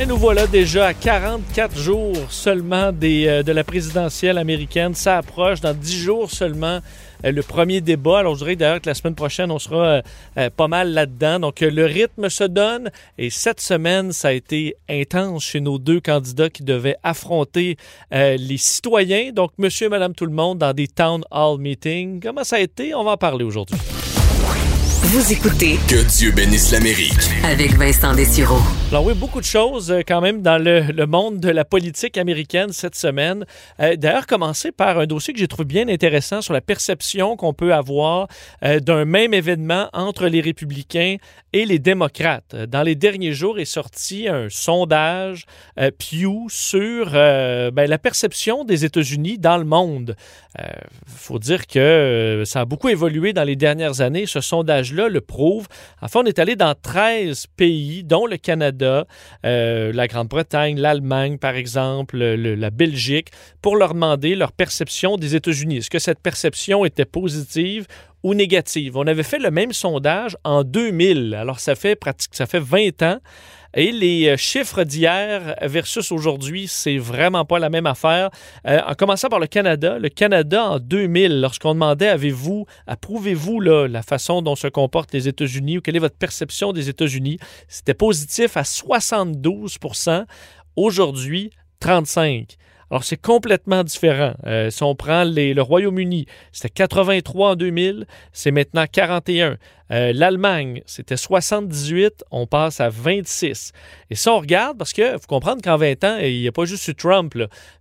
Et nous voilà déjà à 44 jours seulement euh, de la présidentielle américaine. Ça approche dans 10 jours seulement euh, le premier débat. Alors, je dirais d'ailleurs que la semaine prochaine, on sera euh, pas mal là-dedans. Donc, le rythme se donne. Et cette semaine, ça a été intense chez nos deux candidats qui devaient affronter les citoyens. Donc, monsieur et madame tout le monde dans des town hall meetings. Comment ça a été? On va en parler aujourd'hui. Vous écoutez Que Dieu bénisse l'Amérique. avec Vincent Dessureau. Alors oui, beaucoup de choses euh, quand même dans le, le monde de la politique américaine cette semaine. Euh, D'ailleurs, commencer par un dossier que j'ai trouvé bien intéressant sur la perception qu'on peut avoir euh, d'un même événement entre les républicains et les démocrates. Dans les derniers jours est sorti un sondage euh, Pew sur euh, ben, la perception des États-Unis dans le monde. Il faut dire que ça a beaucoup évolué dans les dernières années. Ce sondage-là le prouve. Enfin, on est allé dans 13 pays, dont le Canada, euh, la Grande-Bretagne, l'Allemagne, par exemple, le- la Belgique, pour leur demander leur perception des États-Unis. Est-ce que cette perception était positive ou négative? On avait fait le même sondage en 2000. Alors, ça fait pratique, ça fait 20 ans. Et les euh, chiffres d'hier versus aujourd'hui, c'est vraiment pas la même affaire. Euh, en commençant par le Canada, le Canada en 2000, lorsqu'on demandait avez-vous, approuvez-vous la façon dont se comportent les États-Unis ou quelle est votre perception des États-Unis, c'était positif à 72% Aujourd'hui, 35 alors, c'est complètement différent. Euh, si on prend les- le Royaume-Uni, c'était 83 en 2000, c'est maintenant 41. Euh, L'Allemagne, c'était 78, on passe à 26. Et ça, on regarde parce que faut comprendre qu'en 20 ans, il n'y a pas juste eu Trump.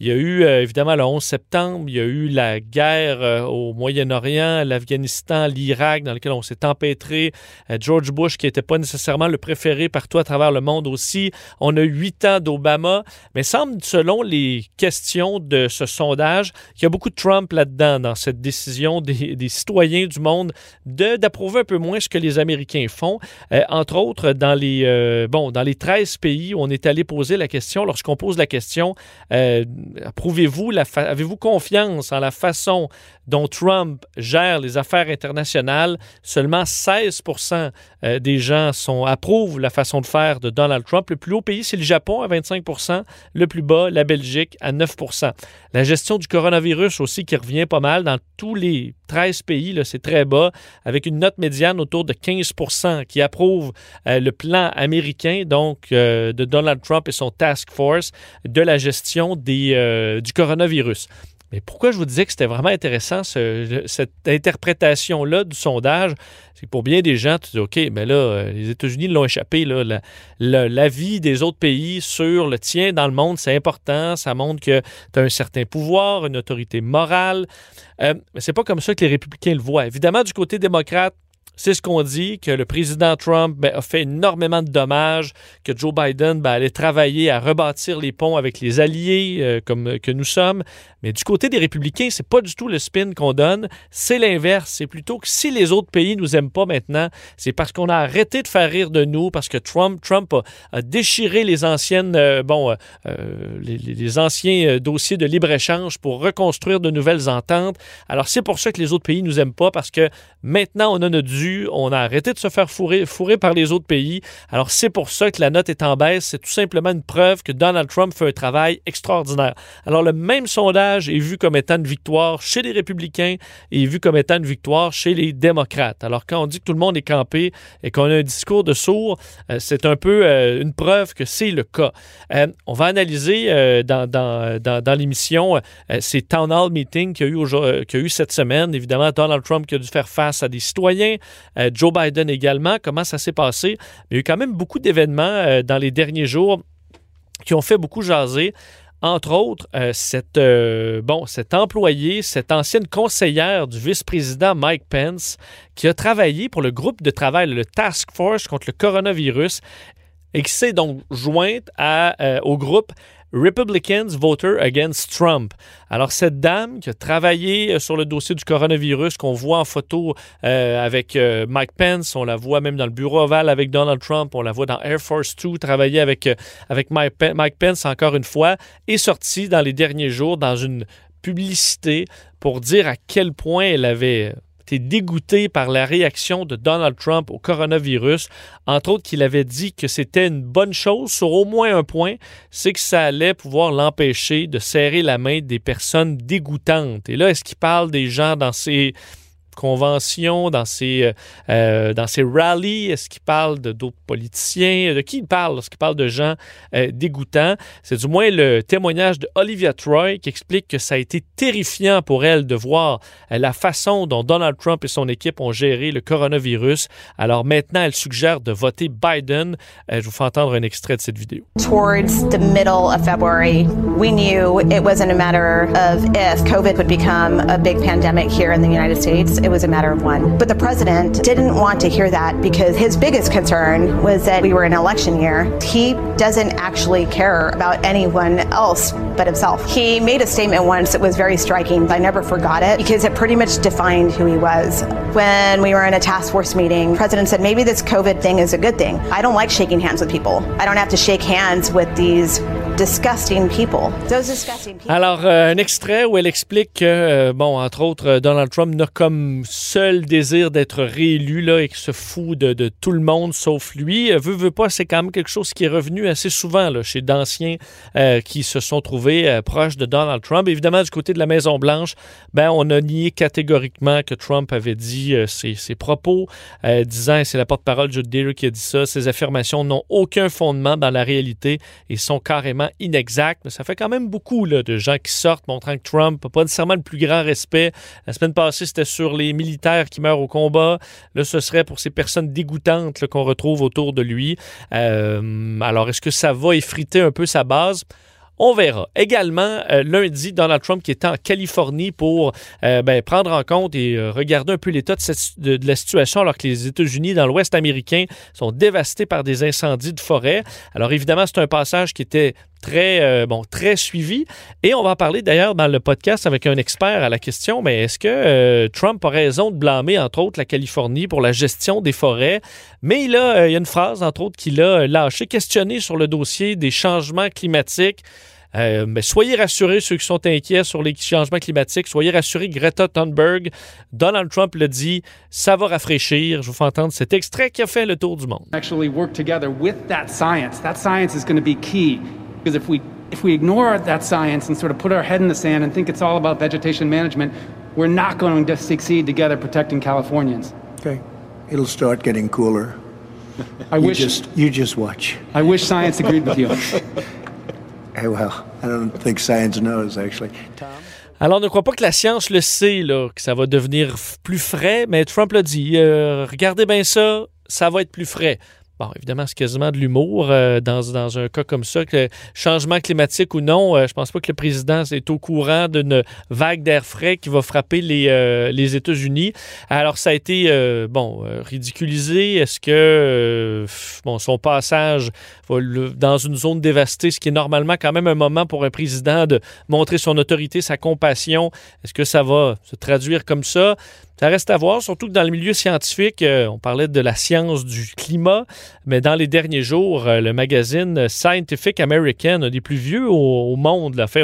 Il y a eu euh, évidemment le 11 septembre, il y a eu la guerre euh, au Moyen-Orient, l'Afghanistan, l'Irak, dans lequel on s'est empêtré. George Bush, qui n'était pas nécessairement le préféré partout à travers le monde aussi. On a huit ans d'Obama. Mais semble, selon les questions de ce sondage, qu'il y a beaucoup de Trump là-dedans, dans cette décision des, des citoyens du monde de- d'approuver un peu moins ce que les Américains font. Euh, entre autres, dans les, euh, bon, dans les 13 pays où on est allé poser la question, lorsqu'on pose la question, euh, approuvez-vous, fa- avez-vous confiance en la façon dont Trump gère les affaires internationales, seulement 16% euh, des gens sont, approuvent la façon de faire de Donald Trump. Le plus haut pays, c'est le Japon à 25% le plus bas, la Belgique à 9% La gestion du coronavirus aussi qui revient pas mal dans tous les 13 pays, c'est très bas, avec une note médiane autour de 15% qui approuvent euh, le plan américain, donc euh, de Donald Trump et son task force de la gestion des, euh, du coronavirus. Mais pourquoi je vous disais que c'était vraiment intéressant, ce- cette interprétation-là du sondage, c'est que pour bien des gens, tu dis, OK, mais là, les États-Unis l'ont échappé. Là, la- des autres pays sur le tien dans le monde, c'est important. Ça montre que tu as un certain pouvoir, une autorité morale. Euh, mais c'est pas comme ça que les républicains le voient. Évidemment, du côté démocrate, c'est ce qu'on dit, que le président Trump ben, a fait énormément de dommages, que Joe Biden ben, allait travailler à rebâtir les ponts avec les alliés euh, comme que nous sommes. Mais du côté des républicains, c'est pas du tout le spin qu'on donne. C'est l'inverse. C'est plutôt que si les autres pays nous aiment pas maintenant, c'est parce qu'on a arrêté de faire rire de nous, parce que Trump, Trump a, déchiré les anciennes, euh, bon, euh, euh, les, anciens euh, dossiers de libre-échange pour reconstruire de nouvelles ententes. Alors c'est pour ça que les autres pays nous aiment pas, parce que maintenant on a dû, on a arrêté de se faire fourrer, par les autres pays. Alors c'est pour ça que la note est en baisse. C'est tout simplement une preuve que Donald Trump fait un travail extraordinaire. Alors le même sondage est vu comme étant une victoire chez les républicains et vu comme étant une victoire chez les démocrates. Alors quand on dit que tout le monde est campé et qu'on a un discours de sourds, euh, c'est un peu euh, une preuve que c'est le cas. Euh, on va analyser euh, dans, l'émission ces town hall meetings qu'il y, y a eu cette semaine. Évidemment, Donald Trump qui a dû faire face à des citoyens, euh, Joe Biden également, comment ça s'est passé? Il y a eu quand même beaucoup d'événements euh, dans les derniers jours qui ont fait beaucoup jaser. Entre autres, euh, cet employé, cette ancienne conseillère du vice-président Mike Pence, qui a travaillé pour le groupe de travail, le Task Force contre le coronavirus. Et qui s'est donc jointe euh, au groupe Republicans Voter Against Trump. Alors, cette dame qui a travaillé euh, sur le dossier du coronavirus, qu'on voit en photo euh, avec Mike Pence, on la voit même dans le bureau ovale avec Donald Trump, on la voit dans Air Force Two travailler avec, Mike, Mike Pence encore une fois, est sortie dans les derniers jours dans une publicité pour dire à quel point elle avait été dégoûtée par la réaction de Donald Trump au coronavirus. Entre autres, qu'il avait dit que c'était une bonne chose sur au moins un point, c'est que ça allait pouvoir l'empêcher de serrer la main des personnes dégoûtantes. Et là, est-ce qu'il parle des gens dans ces conventions, dans ces, euh, euh, dans rallies? Est-ce qu'il parle de d'autres politiciens? De qui il parle lorsqu'il parle de gens euh, dégoûtants? C'est du moins le témoignage de Olivia Troy qui explique que ça a été terrifiant pour elle de voir la façon dont Donald Trump et son équipe ont géré le coronavirus. Alors maintenant, elle suggère de voter Biden. Je vous fais entendre un extrait de cette vidéo. Towards the middle of February, we knew it wasn't a matter of if COVID would become a big pandemic here in the United States. It was a matter of one. But the president didn't want to hear that because his biggest concern was that we were in election year. He doesn't actually care about anyone else but himself. He made a statement once that was very striking. I never forgot it because it pretty much defined who he was. When we were in a task force meeting, the president said, maybe this COVID thing is a good thing. I don't like shaking hands with people. I don't have to shake hands with these Alors, euh, un extrait où elle explique que, euh, bon, entre autres, euh, Donald Trump n'a comme seul désir d'être réélu là, et qu'il se fout de, de tout le monde sauf lui. Veut, veut pas, c'est quand même quelque chose qui est revenu assez souvent là, chez d'anciens qui se sont trouvés proches de Donald Trump. Évidemment, du côté de la Maison-Blanche, ben, on a nié catégoriquement que Trump avait dit ses, ses propos, disant, c'est la porte-parole Jude Deere qui a dit ça, ces affirmations n'ont aucun fondement dans la réalité et sont carrément inexactes. Mais ça fait quand même beaucoup là, de gens qui sortent montrant que Trump n'a pas nécessairement le plus grand respect. La semaine passée, c'était sur les militaires qui meurent au combat. Là, ce serait pour ces personnes dégoûtantes qu'on retrouve autour de lui. Euh, alors, est-ce que ça va effriter un peu sa base? On verra. Également, euh, lundi, Donald Trump qui était en Californie pour euh, ben, prendre en compte et regarder un peu l'état de la situation alors que les États-Unis, dans l'Ouest américain, sont dévastés par des incendies de forêt. Alors évidemment, c'est un passage qui était très, euh, bon, très suivi. Et on va parler d'ailleurs dans le podcast avec un expert à la question, mais est-ce que euh, Trump a raison de blâmer, entre autres, la Californie pour la gestion des forêts? Mais il, a, euh, y a une phrase, entre autres, qu'il a lâchée, questionné sur le dossier des changements climatiques. Mais soyez rassurés, ceux qui sont inquiets sur les changements climatiques, soyez rassurés, Greta Thunberg, Donald Trump le dit, ça va rafraîchir. Je vous fais entendre cet extrait qui a fait le tour du monde. actually work together with that science. That science is going to be key because if we if we ignore that science and sort of put our head in the sand and think it's all about vegetation management, we're not going to succeed together protecting Californians. Okay. It'll start getting cooler. I You wish just you just watch. I wish science agreed with you. Hey, well, I don't think science knows actually. Tom? Alors, ne crois pas que la science le sait, là, que ça va devenir plus frais, mais Trump l'a dit. Euh, regardez bien ça, ça va être plus frais. Évidemment, c'est quasiment de l'humour euh, dans, un cas comme ça, que changement climatique ou non, euh, je pense pas que le président est au courant d'une vague d'air frais qui va frapper les, euh, les États-Unis. Alors, ça a été, bon, ridiculisé. Est-ce que, bon, son passage dans une zone dévastée, ce qui est normalement quand même un moment pour un président de montrer son autorité, sa compassion, est-ce que ça va se traduire comme ça? Ça reste à voir, surtout que dans le milieu scientifique, euh, on parlait de la science du climat, mais dans les derniers jours, euh, le magazine Scientific American, un des plus vieux au, monde, l'a fait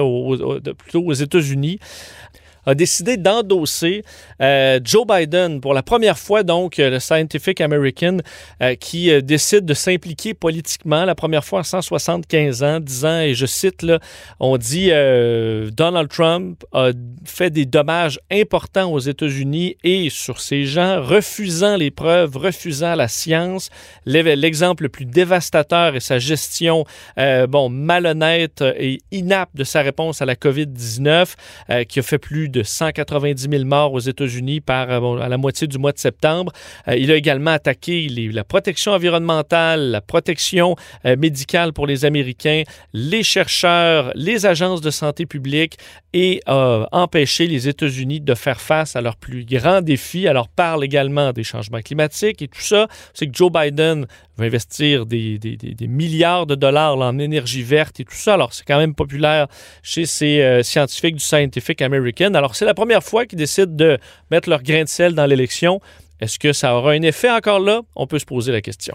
plutôt aux États-Unis, a décidé d'endosser euh, Joe Biden pour la première fois, donc, euh, le Scientific American euh, qui décide de s'impliquer politiquement, la première fois en 175 ans, disant, et je cite, là, on dit Donald Trump a fait des dommages importants aux États-Unis et sur ces gens, refusant les preuves, refusant la science. L'e- L'exemple le plus dévastateur est sa gestion, bon, malhonnête et inapte de sa réponse à la COVID-19, euh, qui a fait plus de 190 000 morts aux États-Unis par euh, à la moitié du mois de septembre. Euh, il a également attaqué la protection environnementale, la protection euh, médicale pour les Américains, les chercheurs, les agences de santé publique et a empêché les États-Unis de faire face à leurs plus grands défis. Alors parle également des changements climatiques et tout ça. C'est que Joe Biden investir des, milliards de dollars en énergie verte et tout ça. Alors, c'est quand même populaire chez ces euh, scientifiques du Scientific American. Alors, c'est la première fois qu'ils décident de mettre leur grain de sel dans l'élection. Est-ce que ça aura un effet encore là? On peut se poser la question.